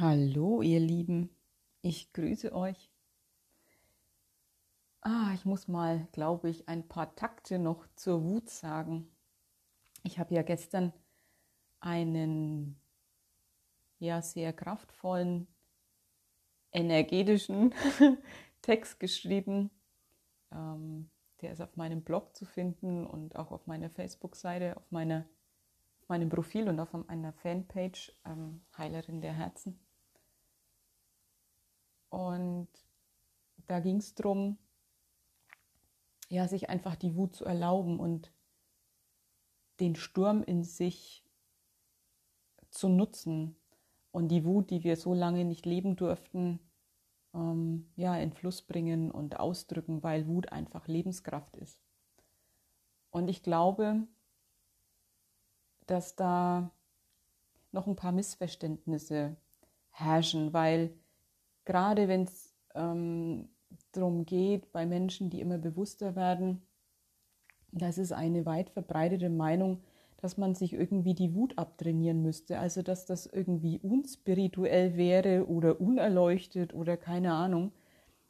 Hallo, ihr Lieben, ich grüße euch. Ah, ich muss mal, glaube ich, ein paar Takte noch zur Wut sagen. Ich habe ja gestern einen ja sehr kraftvollen, energetischen Text geschrieben. Ähm, der ist auf meinem Blog zu finden und auch auf meiner Facebook-Seite, auf, meiner, meinem Profil und auf meiner Fanpage ähm, Heilerin der Herzen. Und da ging es darum, ja, sich einfach die Wut zu erlauben und den Sturm in sich zu nutzen und die Wut, die wir so lange nicht leben durften, ähm, ja, in Fluss bringen und ausdrücken, weil Wut einfach Lebenskraft ist. Und ich glaube, dass da noch ein paar Missverständnisse herrschen, weil gerade wenn es ähm, darum geht, bei Menschen, die immer bewusster werden, das ist eine weit verbreitete Meinung, dass man sich irgendwie die Wut abtrainieren müsste. Also dass das irgendwie unspirituell wäre oder unerleuchtet oder keine Ahnung,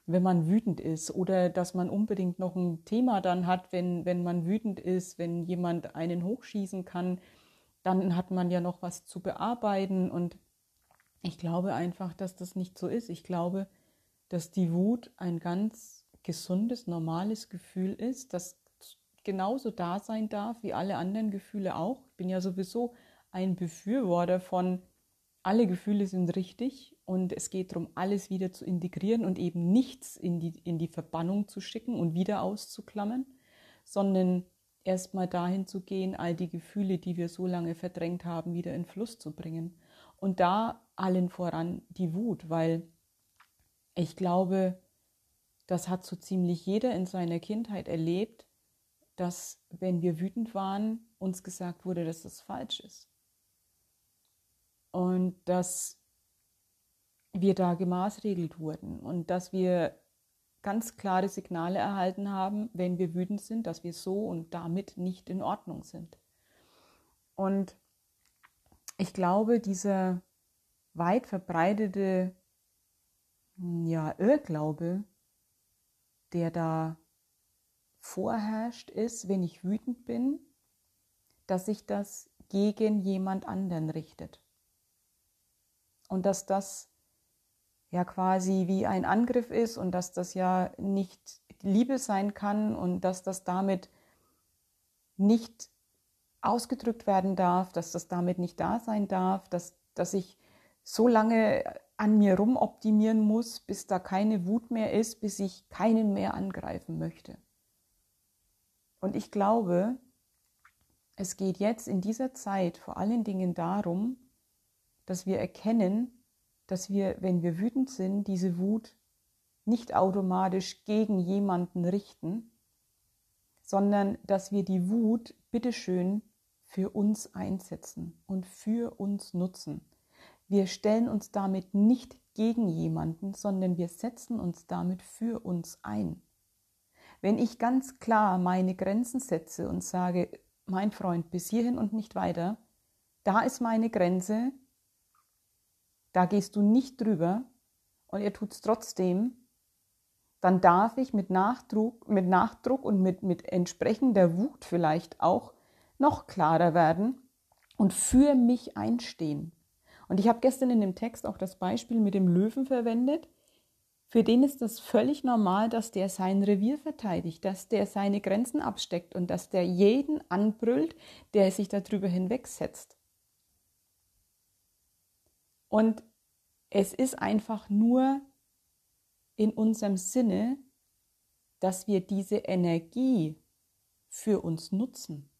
wenn man wütend ist. Oder dass man unbedingt noch ein Thema dann hat, wenn, wenn man wütend ist, wenn jemand einen hochschießen kann, dann hat man ja noch was zu bearbeiten. Und ich glaube einfach, dass das nicht so ist. Ich glaube, dass die Wut ein ganz gesundes, normales Gefühl ist, das genauso da sein darf wie alle anderen Gefühle auch. Ich bin ja sowieso ein Befürworter von, alle Gefühle sind richtig und es geht darum, alles wieder zu integrieren und eben nichts in die, in die Verbannung zu schicken und wieder auszuklammern, sondern erstmal dahin zu gehen, all die Gefühle, die wir so lange verdrängt haben, wieder in Fluss zu bringen. Und da allen voran die Wut, weil ich glaube, das hat so ziemlich jeder in seiner Kindheit erlebt, dass wenn wir wütend waren, uns gesagt wurde, dass das falsch ist. Und dass wir da gemaßregelt wurden und dass wir ganz klare Signale erhalten haben, wenn wir wütend sind, dass wir so und damit nicht in Ordnung sind. Und ich glaube, dieser weit verbreitete ja, Irrglaube, der da vorherrscht, ist, wenn ich wütend bin, dass sich das gegen jemand anderen richtet. Und dass das ja quasi wie ein Angriff ist und dass das ja nicht Liebe sein kann und dass das damit nicht ausgedrückt werden darf, dass das damit nicht da sein darf, dass, dass ich so lange an mir rumoptimieren muss, bis da keine Wut mehr ist, bis ich keinen mehr angreifen möchte. Und ich glaube, es geht jetzt in dieser Zeit vor allen Dingen darum, dass wir erkennen, dass wir, wenn wir wütend sind, diese Wut nicht automatisch gegen jemanden richten, sondern dass wir die Wut bitteschön für uns einsetzen und für uns nutzen. Wir stellen uns damit nicht gegen jemanden, sondern wir setzen uns damit für uns ein. Wenn ich ganz klar meine Grenzen setze und sage, mein Freund, bis hierhin und nicht weiter, da ist meine Grenze, da gehst du nicht drüber und er tut es trotzdem, dann darf ich mit Nachdruck, mit Nachdruck und mit, mit entsprechender Wut vielleicht auch noch klarer werden und für mich einstehen. Und ich habe gestern in dem Text auch das Beispiel mit dem Löwen verwendet. Für den ist das völlig normal, dass der sein Revier verteidigt, dass der seine Grenzen absteckt und dass der jeden anbrüllt, der sich darüber hinwegsetzt. Und es ist einfach nur in unserem Sinne, dass wir diese Energie für uns nutzen.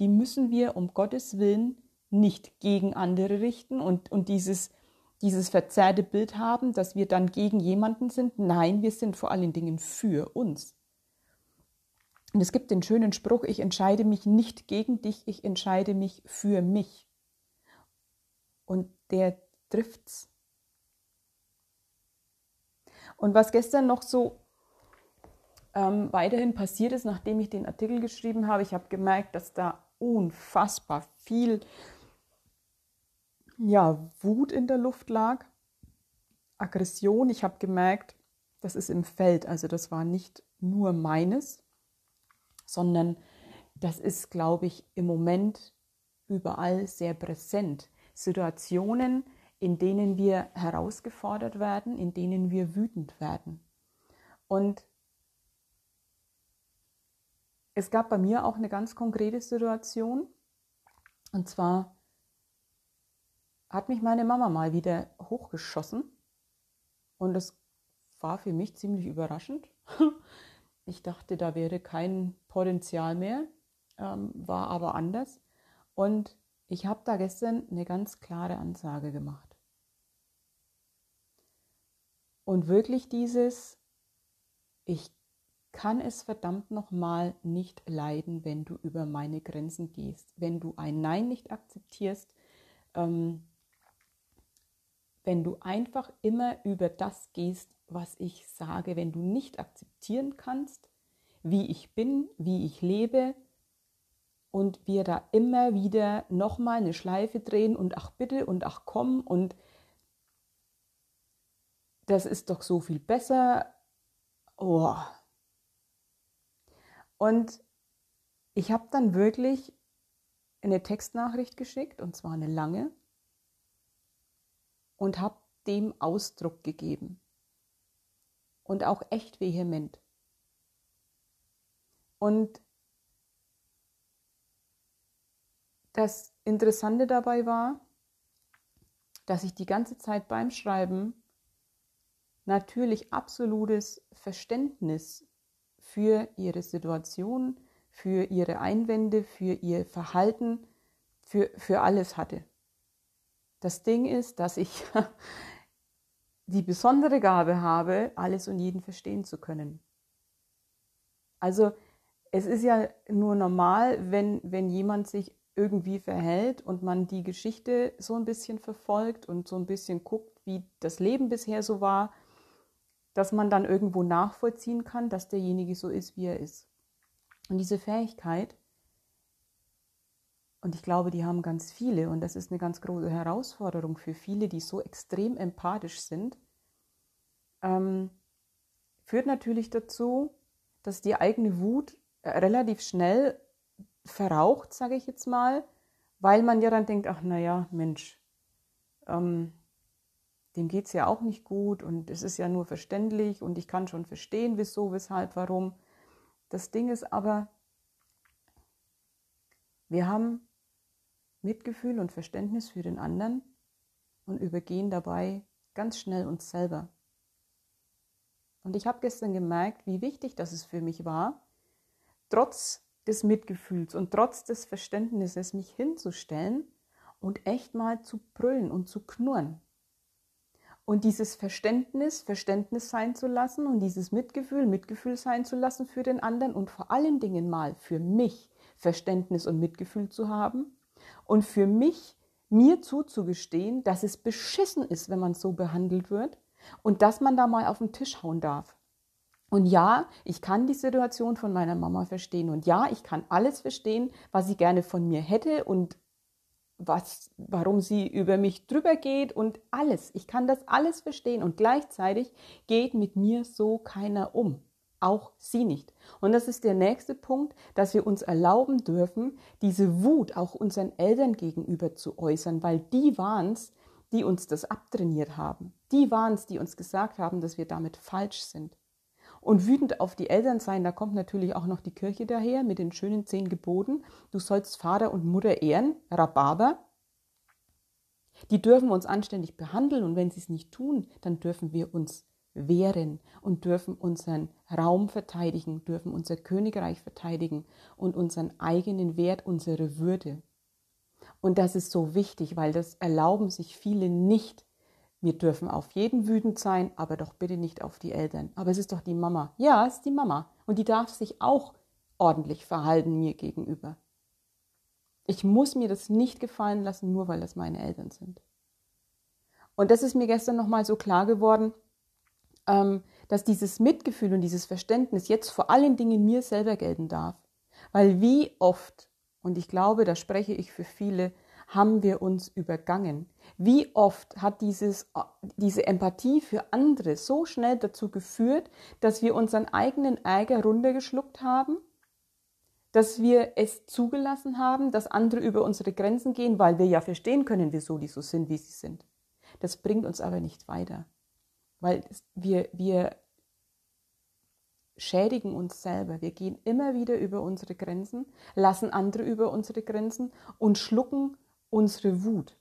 Die müssen wir um Gottes Willen nicht gegen andere richten und, und dieses, dieses verzerrte Bild haben, dass wir dann gegen jemanden sind. Nein, wir sind vor allen Dingen für uns. Und es gibt den schönen Spruch, ich entscheide mich nicht gegen dich, ich entscheide mich für mich. Und der trifft's. Und was gestern noch so ähm, weiterhin passiert ist, nachdem ich den Artikel geschrieben habe, ich habe gemerkt, dass da unfassbar viel ja, Wut in der Luft lag, Aggression. Ich habe gemerkt, das ist im Feld, also das war nicht nur meines, sondern das ist, glaube ich, im Moment überall sehr präsent. Situationen, in denen wir herausgefordert werden, in denen wir wütend werden. Und es gab bei mir auch eine ganz konkrete Situation. Und zwar hat mich meine Mama mal wieder hochgeschossen. Und das war für mich ziemlich überraschend. Ich dachte, da wäre kein Potenzial mehr, ähm, war aber anders. Und ich habe da gestern eine ganz klare Ansage gemacht. Und wirklich dieses, ich kann es verdammt nochmal nicht leiden, wenn du über meine Grenzen gehst, wenn du ein Nein nicht akzeptierst, ähm, wenn du einfach immer über das gehst, was ich sage, wenn du nicht akzeptieren kannst, wie ich bin, wie ich lebe und wir da immer wieder nochmal eine Schleife drehen und ach bitte und ach komm und das ist doch so viel besser. Oh. Und ich habe dann wirklich eine Textnachricht geschickt, und zwar eine lange, und habe dem Ausdruck gegeben. Und auch echt vehement. Und das Interessante dabei war, dass ich die ganze Zeit beim Schreiben natürlich absolutes Verständnis für ihre Situation, für ihre Einwände, für ihr Verhalten, für, für alles hatte. Das Ding ist, dass ich die besondere Gabe habe, alles und jeden verstehen zu können. Also es ist ja nur normal, wenn, wenn jemand sich irgendwie verhält und man die Geschichte so ein bisschen verfolgt und so ein bisschen guckt, wie das Leben bisher so war, dass man dann irgendwo nachvollziehen kann, dass derjenige so ist, wie er ist. Und diese Fähigkeit, und ich glaube, die haben ganz viele, und das ist eine ganz große Herausforderung für viele, die so extrem empathisch sind, ähm, führt natürlich dazu, dass die eigene Wut äh, relativ schnell verraucht, sage ich jetzt mal, weil man ja dann denkt, ach naja, Mensch, ähm, dem geht es ja auch nicht gut und es ist ja nur verständlich und ich kann schon verstehen, wieso, weshalb, warum. Das Ding ist aber, wir haben Mitgefühl und Verständnis für den anderen und übergehen dabei ganz schnell uns selber. Und ich habe gestern gemerkt, wie wichtig das es für mich war, trotz des Mitgefühls und trotz des Verständnisses mich hinzustellen und echt mal zu brüllen und zu knurren. Und dieses Verständnis, Verständnis sein zu lassen und dieses Mitgefühl, Mitgefühl sein zu lassen für den anderen und vor allen Dingen mal für mich Verständnis und Mitgefühl zu haben und für mich mir zuzugestehen, dass es beschissen ist, wenn man so behandelt wird und dass man da mal auf den Tisch hauen darf. Und ja, ich kann die Situation von meiner Mama verstehen und ja, ich kann alles verstehen, was sie gerne von mir hätte und was, warum sie über mich drüber geht und alles. Ich kann das alles verstehen und gleichzeitig geht mit mir so keiner um auch sie nicht. Und das ist der nächste Punkt, dass wir uns erlauben dürfen, diese Wut auch unseren Eltern gegenüber zu äußern, weil die waren es, die uns das abtrainiert haben. Die waren es, die uns gesagt haben, dass wir damit falsch sind. Und wütend auf die Eltern sein, da kommt natürlich auch noch die Kirche daher mit den schönen zehn Geboten. Du sollst Vater und Mutter ehren, Rhabarber. Die dürfen uns anständig behandeln und wenn sie es nicht tun, dann dürfen wir uns wehren und dürfen unseren Raum verteidigen, dürfen unser Königreich verteidigen und unseren eigenen Wert, unsere Würde. Und das ist so wichtig, weil das erlauben sich viele nicht. Wir dürfen auf jeden wütend sein, aber doch bitte nicht auf die Eltern. Aber es ist doch die Mama. Ja, es ist die Mama. Und die darf sich auch ordentlich verhalten mir gegenüber. Ich muss mir das nicht gefallen lassen, nur weil das meine Eltern sind. Und das ist mir gestern nochmal so klar geworden, ähm, dass dieses Mitgefühl und dieses Verständnis jetzt vor allen Dingen mir selber gelten darf. Weil wie oft, und ich glaube, da spreche ich für viele, haben wir uns übergangen? Wie oft hat dieses, diese Empathie für andere so schnell dazu geführt, dass wir unseren eigenen Ärger runtergeschluckt haben? Dass wir es zugelassen haben, dass andere über unsere Grenzen gehen, weil wir ja verstehen können, wieso die so sind, wie sie sind. Das bringt uns aber nicht weiter, weil wir, wir schädigen uns selber. Wir gehen immer wieder über unsere Grenzen, lassen andere über unsere Grenzen und schlucken unsere Wut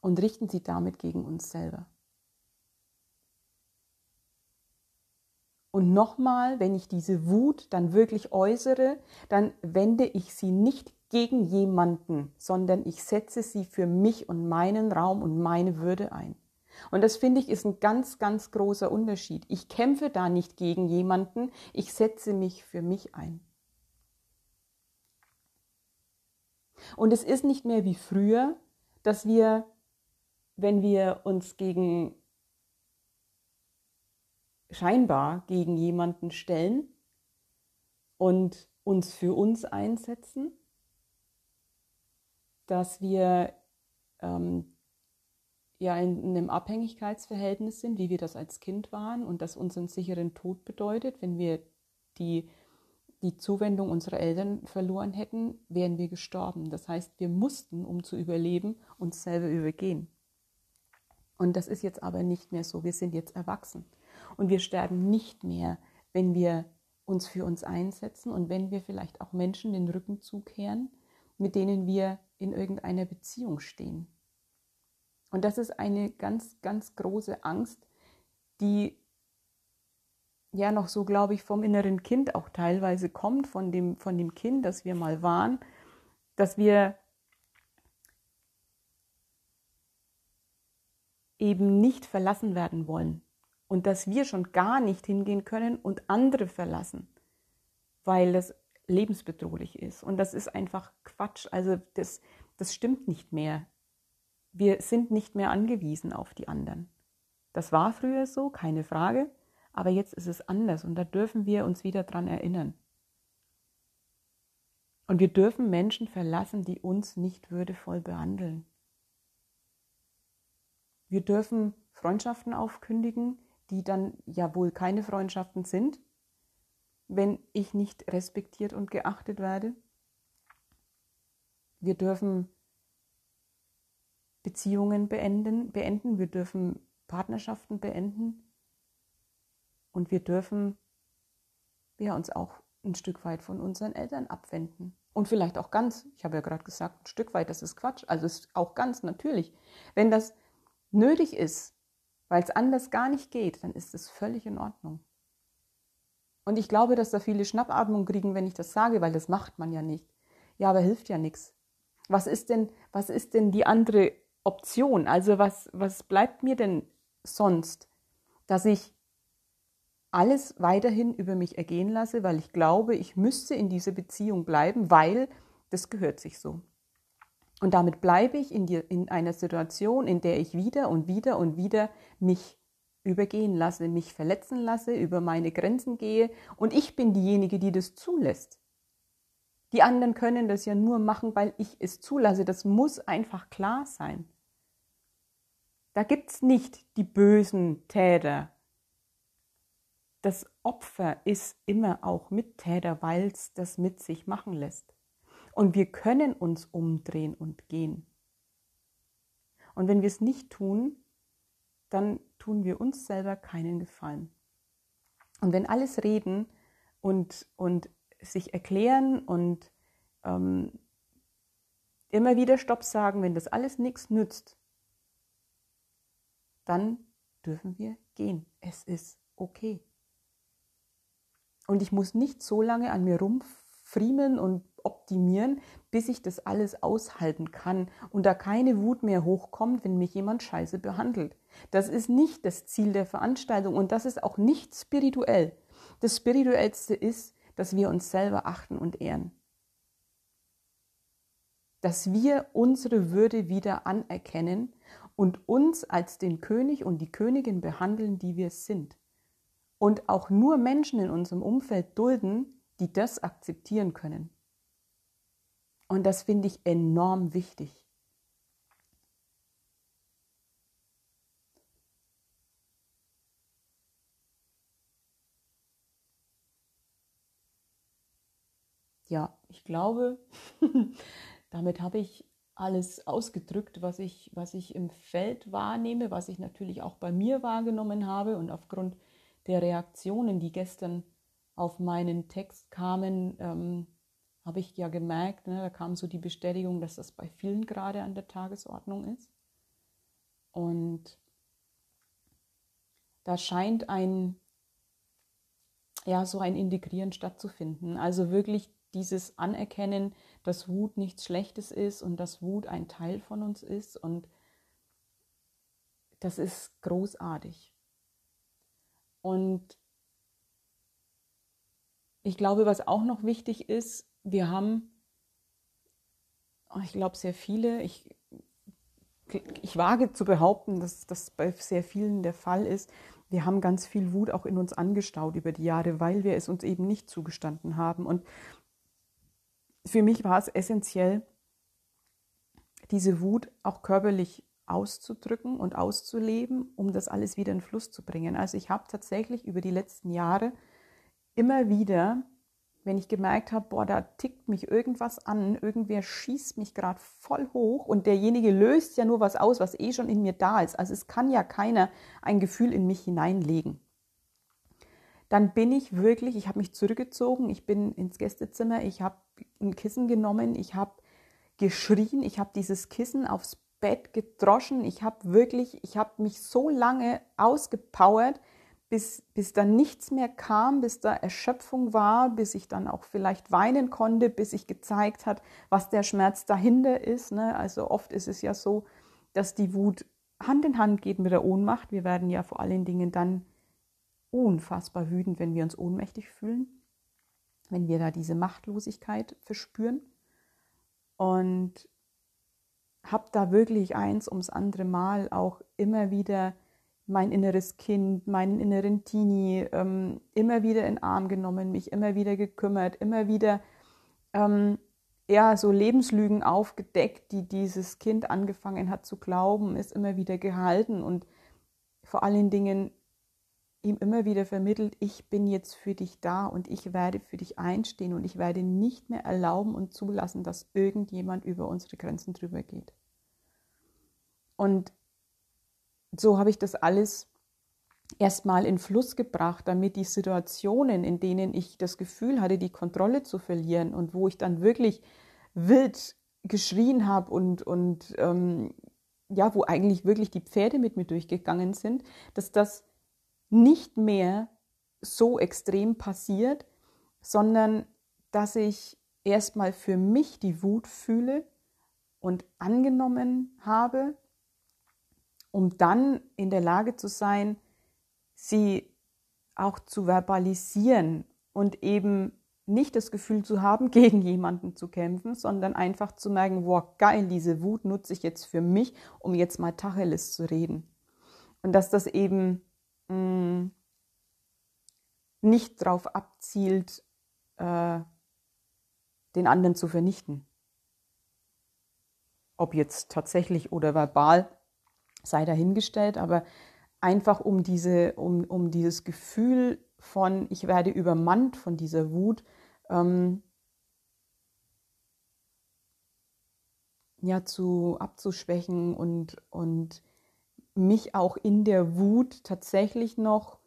und richten sie damit gegen uns selber. Und nochmal, wenn ich diese Wut dann wirklich äußere, dann wende ich sie nicht gegen jemanden, sondern ich setze sie für mich und meinen Raum und meine Würde ein. Und das finde ich ist ein ganz, ganz großer Unterschied. Ich kämpfe da nicht gegen jemanden, ich setze mich für mich ein. Und es ist nicht mehr wie früher, dass wir, wenn wir uns gegen scheinbar gegen jemanden stellen und uns für uns einsetzen, dass wir ähm, ja in, in einem Abhängigkeitsverhältnis sind, wie wir das als Kind waren und das unseren sicheren Tod bedeutet. Wenn wir die, die Zuwendung unserer Eltern verloren hätten, wären wir gestorben. Das heißt, wir mussten, um zu überleben, uns selber übergehen. Und das ist jetzt aber nicht mehr so. Wir sind jetzt erwachsen. Und wir sterben nicht mehr, wenn wir uns für uns einsetzen und wenn wir vielleicht auch Menschen den Rücken zukehren, mit denen wir in irgendeiner Beziehung stehen. Und das ist eine ganz, ganz große Angst, die ja noch so, glaube ich, vom inneren Kind auch teilweise kommt, von dem, von dem Kind, das wir mal waren, dass wir eben nicht verlassen werden wollen und dass wir schon gar nicht hingehen können und andere verlassen, weil das lebensbedrohlich ist. Und das ist einfach Quatsch. Also das, das stimmt nicht mehr wir sind nicht mehr angewiesen auf die anderen. Das war früher so, keine Frage, aber jetzt ist es anders und da dürfen wir uns wieder dran erinnern. Und wir dürfen Menschen verlassen, die uns nicht würdevoll behandeln. Wir dürfen Freundschaften aufkündigen, die dann ja wohl keine Freundschaften sind, wenn ich nicht respektiert und geachtet werde. Wir dürfen Beziehungen beenden, beenden, wir dürfen Partnerschaften beenden und wir dürfen ja, uns auch ein Stück weit von unseren Eltern abwenden. Und vielleicht auch ganz, ich habe ja gerade gesagt, ein Stück weit, das ist Quatsch. Also ist auch ganz natürlich. Wenn das nötig ist, weil es anders gar nicht geht, dann ist es völlig in Ordnung. Und ich glaube, dass da viele Schnappatmung kriegen, wenn ich das sage, weil das macht man ja nicht. Ja, aber hilft ja nichts. Was ist denn, was ist denn die andere Option. Also was, was bleibt mir denn sonst, dass ich alles weiterhin über mich ergehen lasse, weil ich glaube, ich müsste in dieser Beziehung bleiben, weil das gehört sich so. Und damit bleibe ich in, die, in einer Situation, in der ich wieder und wieder und wieder mich übergehen lasse, mich verletzen lasse, über meine Grenzen gehe und ich bin diejenige, die das zulässt. Die anderen können das ja nur machen, weil ich es zulasse. Das muss einfach klar sein. Da gibt es nicht die bösen Täter. Das Opfer ist immer auch Mittäter, weil es das mit sich machen lässt. Und wir können uns umdrehen und gehen. Und wenn wir es nicht tun, dann tun wir uns selber keinen Gefallen. Und wenn alles reden und, und sich erklären und ähm, immer wieder Stopp sagen, wenn das alles nichts nützt, dann dürfen wir gehen. Es ist okay. Und ich muss nicht so lange an mir rumfriemeln und optimieren, bis ich das alles aushalten kann und da keine Wut mehr hochkommt, wenn mich jemand scheiße behandelt. Das ist nicht das Ziel der Veranstaltung und das ist auch nicht spirituell. Das Spirituellste ist, dass wir uns selber achten und ehren. Dass wir unsere Würde wieder anerkennen und uns als den König und die Königin behandeln, die wir sind. Und auch nur Menschen in unserem Umfeld dulden, die das akzeptieren können. Und das finde ich enorm wichtig. Ja, ich glaube, damit habe ich alles ausgedrückt, was ich, was ich im Feld wahrnehme, was ich natürlich auch bei mir wahrgenommen habe und aufgrund der Reaktionen, die gestern auf meinen Text kamen, ähm, habe ich ja gemerkt, ne, da kam so die Bestätigung, dass das bei vielen gerade an der Tagesordnung ist. Und da scheint ein, ja, so ein Integrieren stattzufinden. Also wirklich dieses Anerkennen, dass Wut nichts Schlechtes ist und dass Wut ein Teil von uns ist. Und das ist großartig. Und ich glaube, was auch noch wichtig ist, wir haben, oh, ich glaube, sehr viele, ich, ich wage zu behaupten, dass das bei sehr vielen der Fall ist, wir haben ganz viel Wut auch in uns angestaut über die Jahre, weil wir es uns eben nicht zugestanden haben. Und für mich war es essentiell, diese Wut auch körperlich auszudrücken und auszuleben, um das alles wieder in Fluss zu bringen. Also ich habe tatsächlich über die letzten Jahre immer wieder, wenn ich gemerkt habe, boah, da tickt mich irgendwas an, irgendwer schießt mich gerade voll hoch und derjenige löst ja nur was aus, was eh schon in mir da ist. Also es kann ja keiner ein Gefühl in mich hineinlegen dann bin ich wirklich, ich habe mich zurückgezogen, ich bin ins Gästezimmer, ich habe ein Kissen genommen, ich habe geschrien, ich habe dieses Kissen aufs Bett gedroschen, ich habe wirklich, ich habe mich so lange ausgepowert, bis, bis dann nichts mehr kam, bis da Erschöpfung war, bis ich dann auch vielleicht weinen konnte, bis ich gezeigt hat, was der Schmerz dahinter ist. Ne? Also oft ist es ja so, dass die Wut Hand in Hand geht mit der Ohnmacht. Wir werden ja vor allen Dingen dann unfassbar wütend, wenn wir uns ohnmächtig fühlen, wenn wir da diese Machtlosigkeit verspüren. Und habe da wirklich eins ums andere Mal auch immer wieder mein inneres Kind, meinen inneren Teenie ähm, immer wieder in Arm genommen, mich immer wieder gekümmert, immer wieder ähm, ja, so Lebenslügen aufgedeckt, die dieses Kind angefangen hat zu glauben, ist immer wieder gehalten und vor allen Dingen ihm immer wieder vermittelt, ich bin jetzt für dich da und ich werde für dich einstehen und ich werde nicht mehr erlauben und zulassen, dass irgendjemand über unsere Grenzen drüber geht. Und so habe ich das alles erstmal in Fluss gebracht, damit die Situationen, in denen ich das Gefühl hatte, die Kontrolle zu verlieren und wo ich dann wirklich wild geschrien habe und, und ähm, ja, wo eigentlich wirklich die Pferde mit mir durchgegangen sind, dass das nicht mehr so extrem passiert, sondern dass ich erstmal für mich die Wut fühle und angenommen habe, um dann in der Lage zu sein, sie auch zu verbalisieren und eben nicht das Gefühl zu haben, gegen jemanden zu kämpfen, sondern einfach zu merken, wow, geil, diese Wut nutze ich jetzt für mich, um jetzt mal Tacheles zu reden. Und dass das eben mh, nicht darauf abzielt, äh, den anderen zu vernichten. Ob jetzt tatsächlich oder verbal, sei dahingestellt, aber einfach um, diese, um, um dieses Gefühl von, ich werde übermannt von dieser Wut, ähm, ja, zu abzuschwächen und, und mich auch in der Wut tatsächlich noch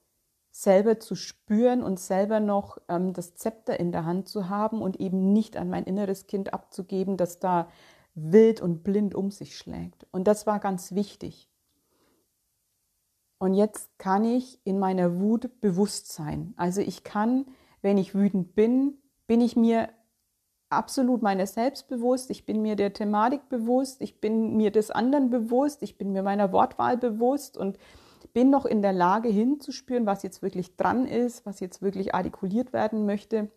selber zu spüren und selber noch ähm, das Zepter in der Hand zu haben und eben nicht an mein inneres Kind abzugeben, das da wild und blind um sich schlägt. Und das war ganz wichtig. Und jetzt kann ich in meiner Wut bewusst sein. Also ich kann, wenn ich wütend bin, bin ich mir absolut meines Selbst bewusst, ich bin mir der Thematik bewusst, ich bin mir des anderen bewusst, ich bin mir meiner Wortwahl bewusst und bin noch in der Lage hinzuspüren, was jetzt wirklich dran ist, was jetzt wirklich artikuliert werden möchte,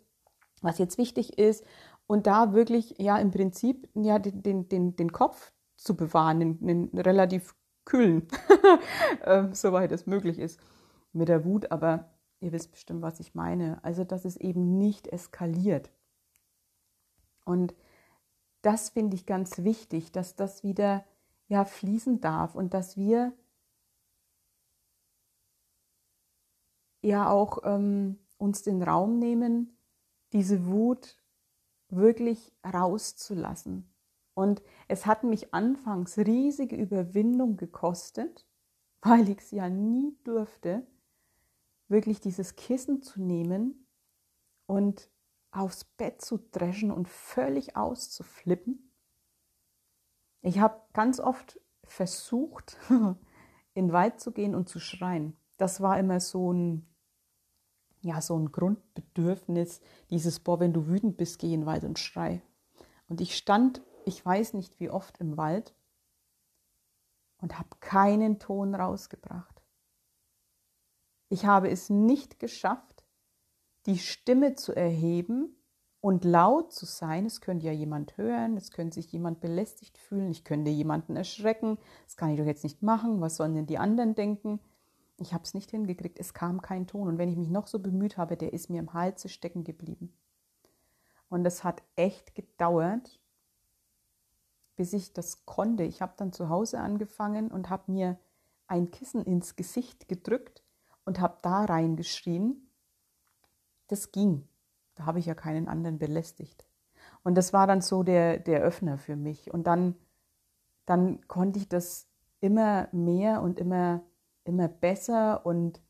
was jetzt wichtig ist und da wirklich ja im Prinzip ja den, den, den Kopf zu bewahren, den relativ kühlen, ähm, soweit es möglich ist mit der Wut, aber ihr wisst bestimmt, was ich meine. Also, dass es eben nicht eskaliert. Und das finde ich ganz wichtig, dass das wieder ja fließen darf und dass wir ja auch ähm, uns den Raum nehmen, diese Wut wirklich rauszulassen. Und es hat mich anfangs riesige Überwindung gekostet, weil ich es ja nie durfte, wirklich dieses Kissen zu nehmen und aufs Bett zu dreschen und völlig auszuflippen. Ich habe ganz oft versucht, in Wald zu gehen und zu schreien. Das war immer so ein, ja, so ein Grundbedürfnis, dieses, boah, wenn du wütend bist, geh in den Wald und schrei. Und ich stand, ich weiß nicht wie oft im Wald und habe keinen Ton rausgebracht. Ich habe es nicht geschafft, die Stimme zu erheben und laut zu sein. Es könnte ja jemand hören, es könnte sich jemand belästigt fühlen, ich könnte jemanden erschrecken. Das kann ich doch jetzt nicht machen. Was sollen denn die anderen denken? Ich habe es nicht hingekriegt. Es kam kein Ton. Und wenn ich mich noch so bemüht habe, der ist mir im Halse stecken geblieben. Und es hat echt gedauert, bis ich das konnte. Ich habe dann zu Hause angefangen und habe mir ein Kissen ins Gesicht gedrückt und habe da reingeschrien das ging. Da habe ich ja keinen anderen belästigt. Und das war dann so der, der Öffner für mich. Und dann, dann konnte ich das immer mehr und immer, immer besser. Und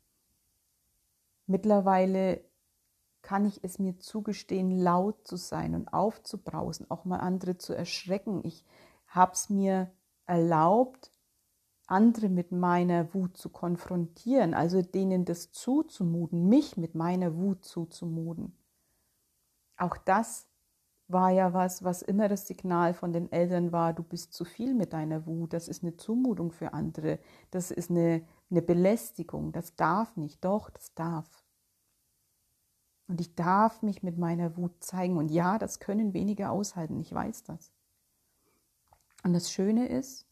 mittlerweile kann ich es mir zugestehen, laut zu sein und aufzubrausen, auch mal andere zu erschrecken. Ich habe es mir erlaubt, andere mit meiner Wut zu konfrontieren, also denen das zuzumuten, mich mit meiner Wut zuzumuten. Auch das war ja was, was immer das Signal von den Eltern war, du bist zu viel mit deiner Wut, das ist eine Zumutung für andere, das ist eine, eine Belästigung, das darf nicht, doch, das darf. Und ich darf mich mit meiner Wut zeigen. Und ja, das können wenige aushalten, ich weiß das. Und das Schöne ist,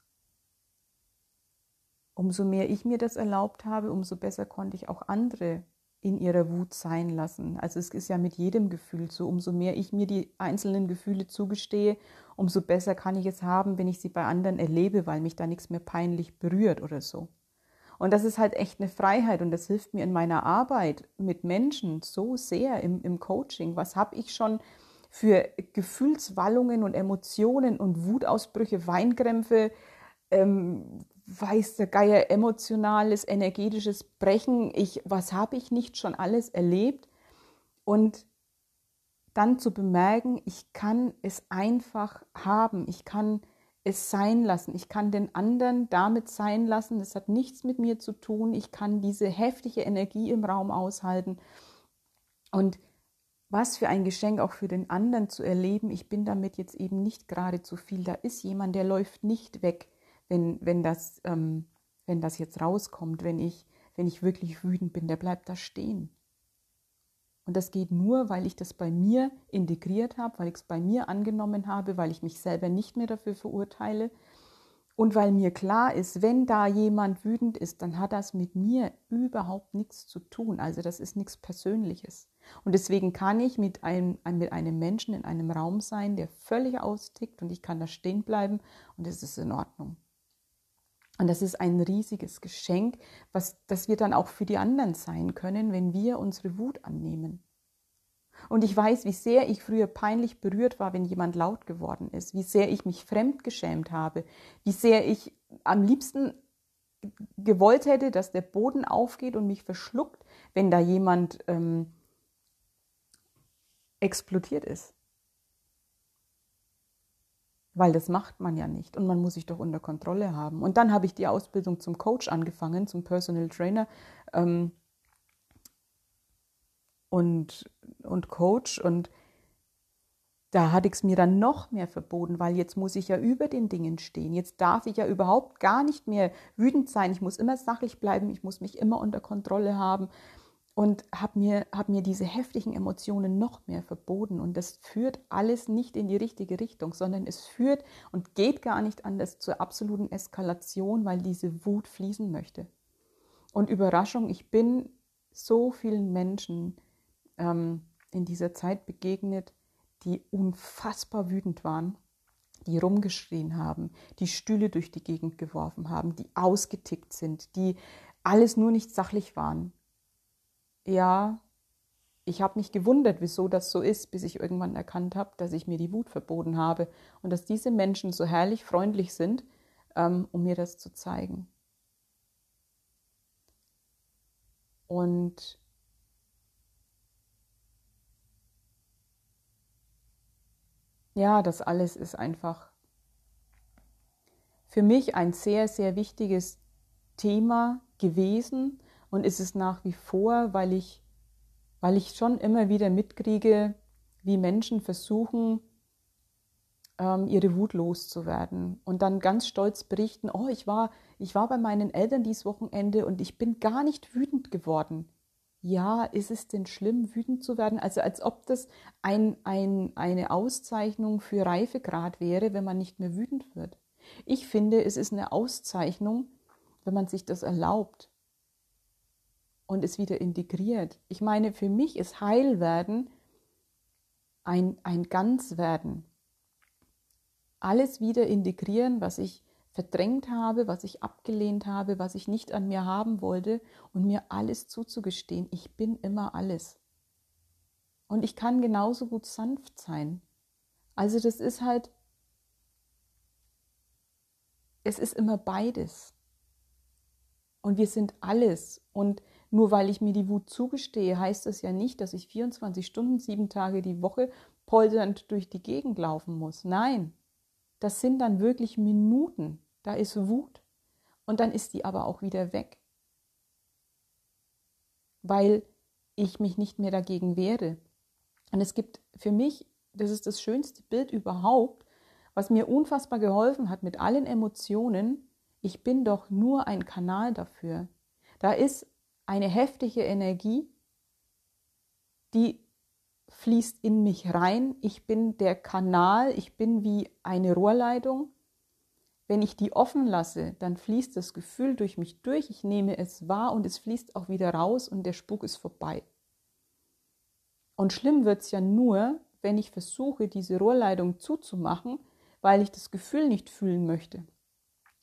umso mehr ich mir das erlaubt habe, umso besser konnte ich auch andere in ihrer Wut sein lassen. Also es ist ja mit jedem Gefühl so, umso mehr ich mir die einzelnen Gefühle zugestehe, umso besser kann ich es haben, wenn ich sie bei anderen erlebe, weil mich da nichts mehr peinlich berührt oder so. Und das ist halt echt eine Freiheit und das hilft mir in meiner Arbeit mit Menschen so sehr im, im Coaching. Was habe ich schon für Gefühlswallungen und Emotionen und Wutausbrüche, Weinkrämpfe, ähm, weiß der Geier, emotionales, energetisches Brechen. Ich, was habe ich nicht schon alles erlebt? Und dann zu bemerken, ich kann es einfach haben, ich kann es sein lassen, ich kann den anderen damit sein lassen, es hat nichts mit mir zu tun, ich kann diese heftige Energie im Raum aushalten. Und was für ein Geschenk auch für den anderen zu erleben, ich bin damit jetzt eben nicht gerade zu viel, da ist jemand, der läuft nicht weg wenn, wenn, das, ähm, wenn das jetzt rauskommt, wenn ich, wenn ich wirklich wütend bin, der bleibt da stehen. Und das geht nur, weil ich das bei mir integriert habe, weil ich es bei mir angenommen habe, weil ich mich selber nicht mehr dafür verurteile und weil mir klar ist, wenn da jemand wütend ist, dann hat das mit mir überhaupt nichts zu tun. Also das ist nichts Persönliches. Und deswegen kann ich mit einem, mit einem Menschen in einem Raum sein, der völlig austickt und ich kann da stehen bleiben und es ist in Ordnung. Und das ist ein riesiges Geschenk, was, das wir dann auch für die anderen sein können, wenn wir unsere Wut annehmen. Und ich weiß, wie sehr ich früher peinlich berührt war, wenn jemand laut geworden ist, wie sehr ich mich fremdgeschämt habe, wie sehr ich am liebsten gewollt hätte, dass der Boden aufgeht und mich verschluckt, wenn da jemand ähm, explodiert ist weil das macht man ja nicht und man muss sich doch unter Kontrolle haben. Und dann habe ich die Ausbildung zum Coach angefangen, zum Personal Trainer ähm, und, und Coach und da hatte ich es mir dann noch mehr verboten, weil jetzt muss ich ja über den Dingen stehen. Jetzt darf ich ja überhaupt gar nicht mehr wütend sein. Ich muss immer sachlich bleiben. Ich muss mich immer unter Kontrolle haben und habe mir, hab mir diese heftigen Emotionen noch mehr verboten. Und das führt alles nicht in die richtige Richtung, sondern es führt und geht gar nicht anders zur absoluten Eskalation, weil diese Wut fließen möchte. Und Überraschung, ich bin so vielen Menschen ähm, in dieser Zeit begegnet, die unfassbar wütend waren die rumgeschrien haben, die Stühle durch die Gegend geworfen haben, die ausgetickt sind, die alles nur nicht sachlich waren. Ja, ich habe mich gewundert, wieso das so ist, bis ich irgendwann erkannt habe, dass ich mir die Wut verboten habe und dass diese Menschen so herrlich freundlich sind, ähm, um mir das zu zeigen. Und ja, das alles ist einfach für mich ein sehr, sehr wichtiges Thema gewesen und ist es nach wie vor, weil ich, weil ich schon immer wieder mitkriege, wie Menschen versuchen, ähm, ihre Wut loszuwerden und dann ganz stolz berichten, oh, ich war, ich war bei meinen Eltern dieses Wochenende und ich bin gar nicht wütend geworden. Ja, ist es denn schlimm, wütend zu werden? Also als ob das ein, ein, eine Auszeichnung für Reifegrad wäre, wenn man nicht mehr wütend wird. Ich finde, es ist eine Auszeichnung, wenn man sich das erlaubt und es wieder integriert. Ich meine, für mich ist Heilwerden ein, ein Ganzwerden alles wieder integrieren, was ich verdrängt habe, was ich abgelehnt habe, was ich nicht an mir haben wollte und mir alles zuzugestehen. Ich bin immer alles. Und ich kann genauso gut sanft sein. Also das ist halt, es ist immer beides. Und wir sind alles. Und nur weil ich mir die Wut zugestehe, heißt das ja nicht, dass ich 24 Stunden, sieben Tage die Woche polternd durch die Gegend laufen muss. Nein, das sind dann wirklich Minuten. Da ist Wut und dann ist die aber auch wieder weg. Weil ich mich nicht mehr dagegen wehre. Und es gibt für mich, das ist das schönste Bild überhaupt, was mir unfassbar geholfen hat mit allen Emotionen. Ich bin doch nur ein Kanal dafür. Da ist eine heftige Energie, die fließt in mich rein. Ich bin der Kanal, ich bin wie eine Rohrleitung. Wenn ich die offen lasse, dann fließt das Gefühl durch mich durch, ich nehme es wahr und es fließt auch wieder raus und der Spuk ist vorbei. Und schlimm wird es ja nur, wenn ich versuche, diese Rohrleitung zuzumachen, weil ich das Gefühl nicht fühlen möchte.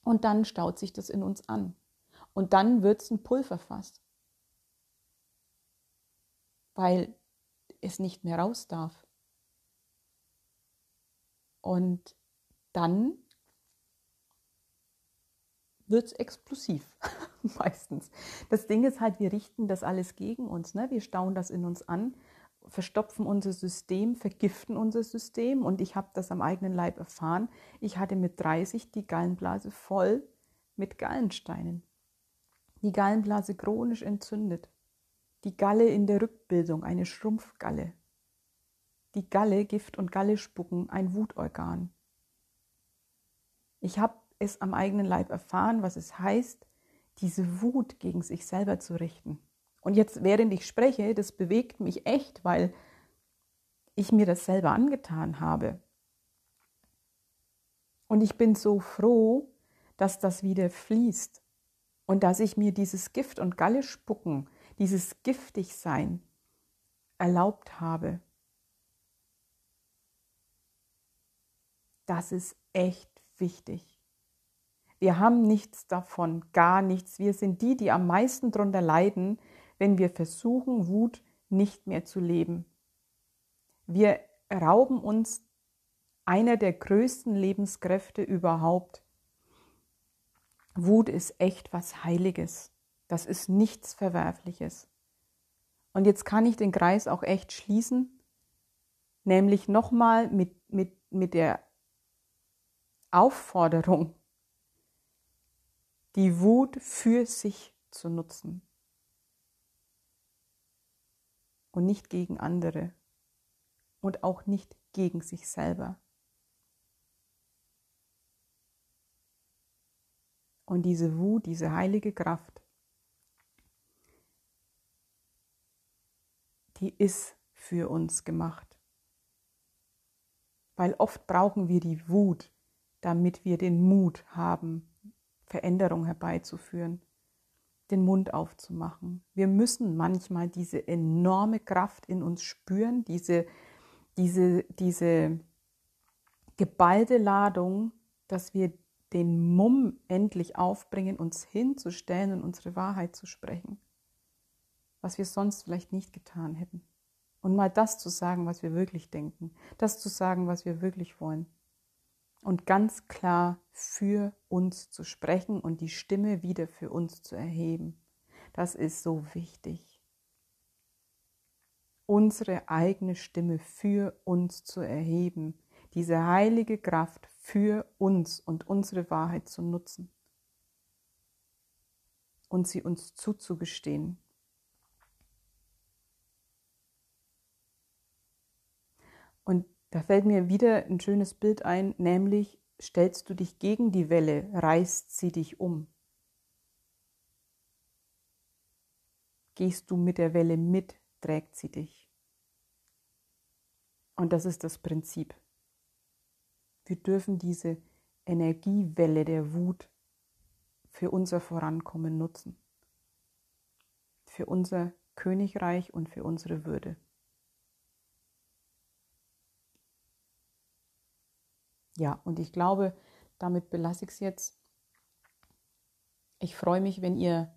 Und dann staut sich das in uns an. Und dann wird es ein Pulverfass. Weil es nicht mehr raus darf. Und dann wird es explosiv, meistens. Das Ding ist halt, wir richten das alles gegen uns. Ne? Wir stauen das in uns an, verstopfen unser System, vergiften unser System. Und ich habe das am eigenen Leib erfahren. Ich hatte mit 30 die Gallenblase voll mit Gallensteinen. Die Gallenblase chronisch entzündet. Die Galle in der Rückbildung, eine Schrumpfgalle. Die Galle, Gift und Galle spucken, ein Wutorgan. Ich habe es am eigenen Leib erfahren, was es heißt, diese Wut gegen sich selber zu richten. Und jetzt, während ich spreche, das bewegt mich echt, weil ich mir das selber angetan habe. Und ich bin so froh, dass das wieder fließt und dass ich mir dieses Gift und Galle spucken dieses Giftigsein erlaubt habe, das ist echt wichtig. Wir haben nichts davon, gar nichts. Wir sind die, die am meisten darunter leiden, wenn wir versuchen, Wut nicht mehr zu leben. Wir rauben uns einer der größten Lebenskräfte überhaupt. Wut ist echt was Heiliges. Das ist nichts Verwerfliches. Und jetzt kann ich den Kreis auch echt schließen, nämlich nochmal mit, mit, mit der Aufforderung, die Wut für sich zu nutzen und nicht gegen andere und auch nicht gegen sich selber. Und diese Wut, diese heilige Kraft die ist für uns gemacht. Weil oft brauchen wir die Wut, damit wir den Mut haben, Veränderung herbeizuführen, den Mund aufzumachen. Wir müssen manchmal diese enorme Kraft in uns spüren, diese, diese, diese, geballte Ladung, dass wir den Mumm endlich aufbringen, uns hinzustellen und unsere Wahrheit zu sprechen, was wir sonst vielleicht nicht getan hätten. Und mal das zu sagen, was wir wirklich denken, das zu sagen, was wir wirklich wollen. Und ganz klar für uns zu sprechen und die Stimme wieder für uns zu erheben. Das ist so wichtig. Unsere eigene Stimme für uns zu erheben, diese heilige Kraft für uns und unsere Wahrheit zu nutzen und sie uns zuzugestehen. Und da fällt mir wieder ein schönes Bild ein, nämlich stellst du dich gegen die Welle, reißt sie dich um. Gehst du mit der Welle mit, trägt sie dich. Und das ist das Prinzip. Wir dürfen diese Energiewelle der Wut für unser Vorankommen nutzen, für unser Königreich und für unsere Würde. Ja, und ich glaube, damit belasse ich es jetzt. Ich freue mich, wenn ihr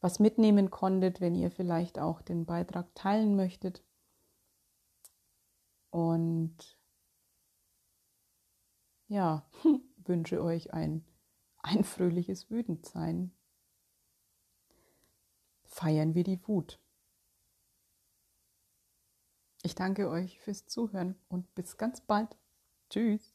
was mitnehmen konntet, wenn ihr vielleicht auch den Beitrag teilen möchtet. Und ja, wünsche euch ein, ein fröhliches Wütendsein. Feiern wir die Wut. Ich danke euch fürs Zuhören und bis ganz bald. Tschüss.